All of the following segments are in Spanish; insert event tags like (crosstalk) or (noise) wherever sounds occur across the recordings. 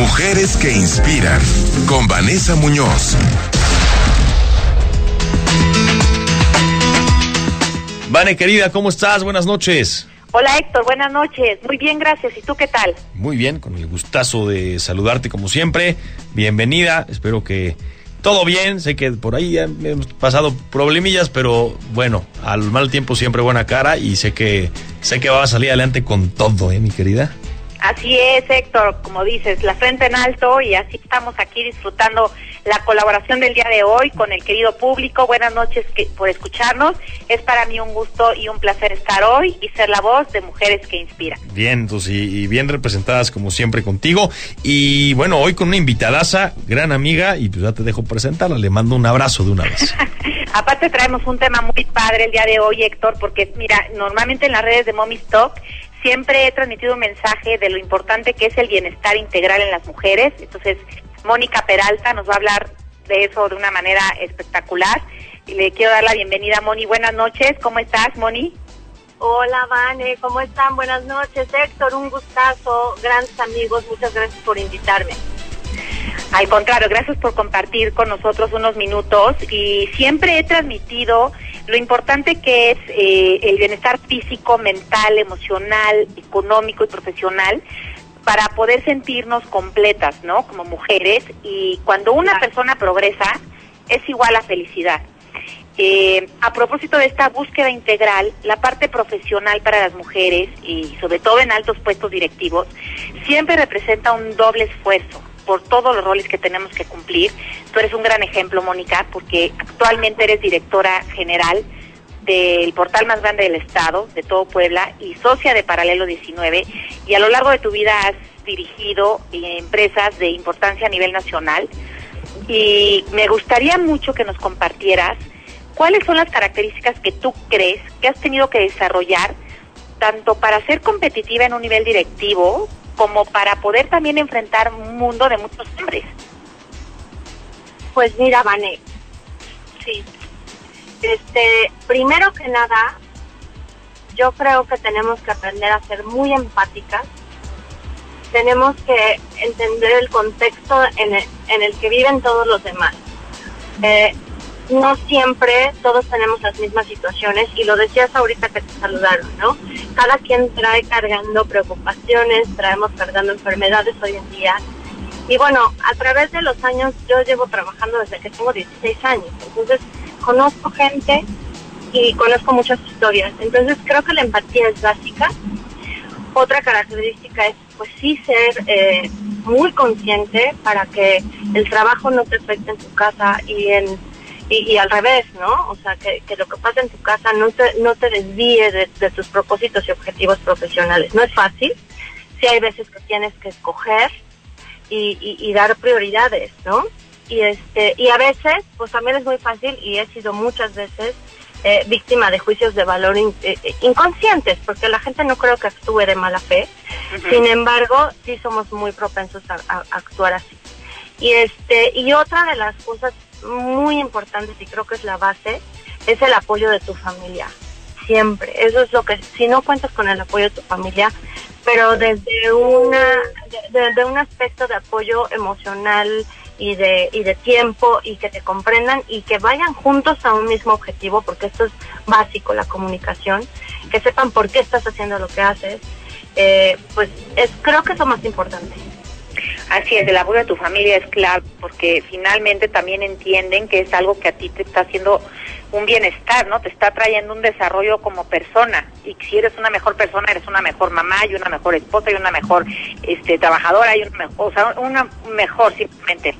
Mujeres que inspiran con Vanessa Muñoz. Vane, querida, ¿cómo estás? Buenas noches. Hola Héctor, buenas noches. Muy bien, gracias. ¿Y tú qué tal? Muy bien, con el gustazo de saludarte como siempre. Bienvenida, espero que todo bien. Sé que por ahí hemos pasado problemillas, pero bueno, al mal tiempo siempre buena cara y sé que sé que va a salir adelante con todo, ¿eh, mi querida? Así es, Héctor, como dices, la frente en alto y así estamos aquí disfrutando la colaboración del día de hoy con el querido público. Buenas noches por escucharnos. Es para mí un gusto y un placer estar hoy y ser la voz de Mujeres que Inspiran. Bien, entonces, y, bien representadas como siempre contigo. Y bueno, hoy con una invitadaza, gran amiga, y pues ya te dejo presentarla. Le mando un abrazo de una vez. (laughs) Aparte traemos un tema muy padre el día de hoy, Héctor, porque mira, normalmente en las redes de Mommy Stock siempre he transmitido un mensaje de lo importante que es el bienestar integral en las mujeres. Entonces, Mónica Peralta nos va a hablar de eso de una manera espectacular. Y le quiero dar la bienvenida a Moni. Buenas noches, ¿cómo estás, Moni? Hola, Vane, ¿cómo están? Buenas noches, Héctor, un gustazo, grandes amigos, muchas gracias por invitarme. Al contrario, gracias por compartir con nosotros unos minutos y siempre he transmitido lo importante que es eh, el bienestar físico, mental, emocional, económico y profesional para poder sentirnos completas, ¿no? Como mujeres y cuando una persona progresa es igual a felicidad. Eh, a propósito de esta búsqueda integral, la parte profesional para las mujeres y sobre todo en altos puestos directivos siempre representa un doble esfuerzo por todos los roles que tenemos que cumplir. Tú eres un gran ejemplo, Mónica, porque actualmente eres directora general del portal más grande del estado, de todo Puebla, y socia de Paralelo 19, y a lo largo de tu vida has dirigido empresas de importancia a nivel nacional. Y me gustaría mucho que nos compartieras cuáles son las características que tú crees que has tenido que desarrollar, tanto para ser competitiva en un nivel directivo, como para poder también enfrentar un mundo de muchos hombres. Pues mira, Vané, sí, este, primero que nada, yo creo que tenemos que aprender a ser muy empáticas. Tenemos que entender el contexto en el, que viven todos los demás. Eh, no siempre todos tenemos las mismas situaciones y lo decías ahorita que te saludaron, ¿no? Cada quien trae cargando preocupaciones, traemos cargando enfermedades hoy en día. Y bueno, a través de los años, yo llevo trabajando desde que tengo 16 años. Entonces, conozco gente y conozco muchas historias. Entonces creo que la empatía es básica. Otra característica es, pues sí, ser eh, muy consciente para que el trabajo no te afecte en tu casa y en y, al revés, ¿no? O sea, que, lo que pasa en tu casa no te, no te desvíe de, tus propósitos y objetivos profesionales. No es fácil, sí hay veces que tienes que escoger y, y dar prioridades, ¿no? y este y a veces pues también es muy fácil y he sido muchas veces eh, víctima de juicios de valor eh, eh, inconscientes porque la gente no creo que actúe de mala fe sin embargo sí somos muy propensos a, actuar así y este y otra de las cosas muy importantes y creo que es la base es el apoyo de tu familia siempre eso es lo que si no cuentas con el apoyo de tu familia pero desde una desde un aspecto de apoyo emocional y de, y de tiempo y que te comprendan y que vayan juntos a un mismo objetivo, porque esto es básico, la comunicación, que sepan por qué estás haciendo lo que haces, eh, pues es creo que es lo más importante. Así es, el apoyo de tu familia es clave porque finalmente también entienden que es algo que a ti te está haciendo un bienestar, ¿no? Te está trayendo un desarrollo como persona y si eres una mejor persona, eres una mejor mamá y una mejor esposa y una mejor este trabajadora y una mejor, o sea, una mejor simplemente.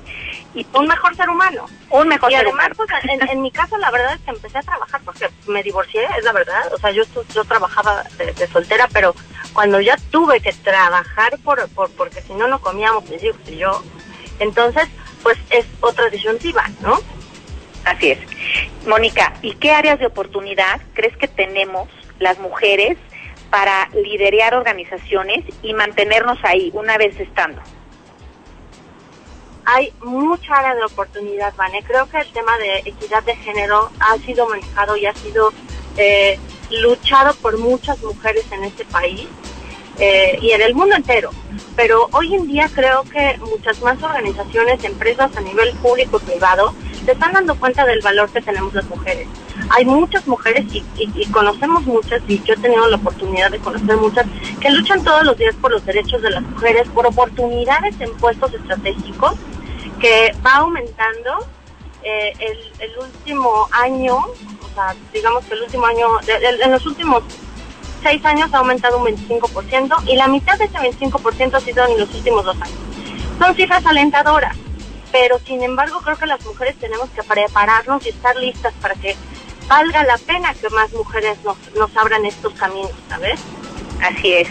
Y un mejor ser humano. Un mejor y ser además, Pues, en, mi caso, la verdad es que empecé a trabajar porque me divorcié, es la verdad. O sea, yo, yo trabajaba de, soltera, pero cuando ya tuve que trabajar por, por porque si no, no comíamos mis hijos y yo, entonces, pues es otra disyuntiva, ¿no? Así es. Mónica, ¿y qué áreas de oportunidad crees que tenemos las mujeres para liderar organizaciones y mantenernos ahí una vez estando? Hay mucha área de oportunidad, Vane. Creo que el tema de equidad de género ha sido manejado y ha sido eh, luchado por muchas mujeres en este país. Eh, y en el mundo entero. Pero hoy en día creo que muchas más organizaciones, empresas a nivel público y privado, se están dando cuenta del valor que tenemos las mujeres. Hay muchas mujeres y, y, conocemos muchas, y yo he tenido la oportunidad de conocer muchas, que luchan todos los días por los derechos de las mujeres, por oportunidades en puestos estratégicos, que va aumentando eh, el, el, último año, o sea, digamos que el último año, en los últimos seis años ha aumentado un 25% y la mitad de ese 25% ha sido en los últimos dos años. Son cifras alentadoras, pero sin embargo creo que las mujeres tenemos que prepararnos y estar listas para que valga la pena que más mujeres nos, nos abran estos caminos, ¿sabes? Así es.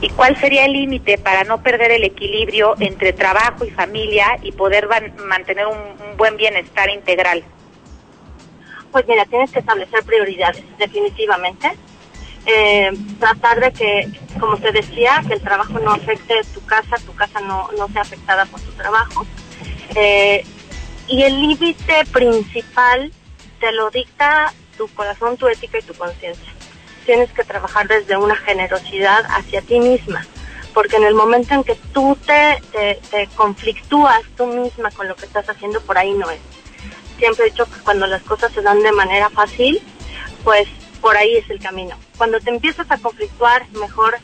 ¿Y cuál sería el límite para no perder el equilibrio entre trabajo y familia y poder mantener un, un buen bienestar integral? Pues mira, tienes que establecer prioridades, definitivamente eh, tratar de que, como te decía, que el trabajo no afecte tu casa, tu casa no, no sea afectada por tu trabajo. Eh, y el límite principal te lo dicta tu corazón, tu ética y tu conciencia. Tienes que trabajar desde una generosidad hacia ti misma, porque en el momento en que tú te, te, te conflictúas tú misma con lo que estás haciendo, por ahí no es. Siempre he dicho que cuando las cosas se dan de manera fácil, pues por ahí es el camino. Cuando te empiezas a conflictuar, mejor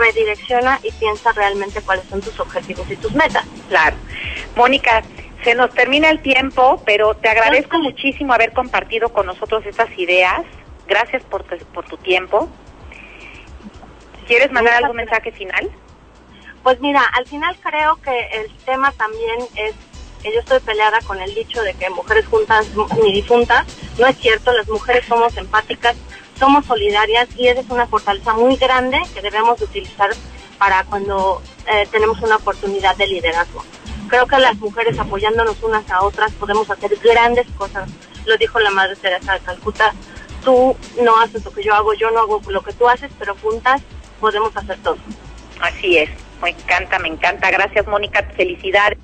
redirecciona y piensa realmente cuáles son tus objetivos y tus metas. Claro. Mónica, se nos termina el tiempo, pero te agradezco muchísimo haber compartido con nosotros estas ideas. Gracias por tu, por tu tiempo. ¿Quieres mandar algún mensaje final? Pues mira, al final creo que el tema también es que yo estoy peleada con el dicho de que mujeres juntas ni difuntas. No es cierto, las mujeres somos empáticas, somos solidarias y esa es una fortaleza muy grande que debemos utilizar para cuando eh, tenemos una oportunidad de liderazgo. Creo que las mujeres apoyándonos unas a otras podemos hacer grandes cosas. Lo dijo la Madre Teresa de Calcuta, tú no haces lo que yo hago, yo no hago lo que tú haces, pero juntas podemos hacer todo. Así es, me encanta, me encanta. Gracias Mónica, felicidades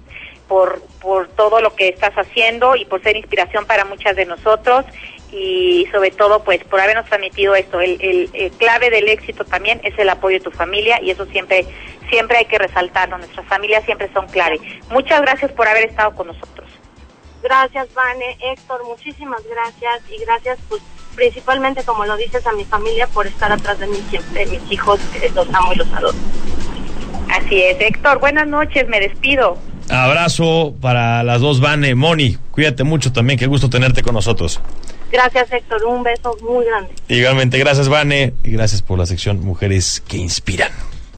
por, por todo lo que estás haciendo y por ser inspiración para muchas de nosotros y sobre todo pues por habernos transmitido esto. El, el, clave del éxito también es el apoyo de tu familia y eso siempre, siempre hay que resaltarlo. Nuestras familias siempre son clave. Muchas gracias por haber estado con nosotros. Gracias, Vane, Héctor, muchísimas gracias y gracias pues principalmente como lo dices a mi familia por estar atrás de mí siempre, mis hijos, que los amo y los adoro. Así es, Héctor, buenas noches, me despido. Abrazo para las dos, Vane, Moni, cuídate mucho también, qué gusto tenerte con nosotros. Gracias, Héctor. Un beso muy grande. Igualmente, gracias, Vane. Y gracias por la sección Mujeres que Inspiran.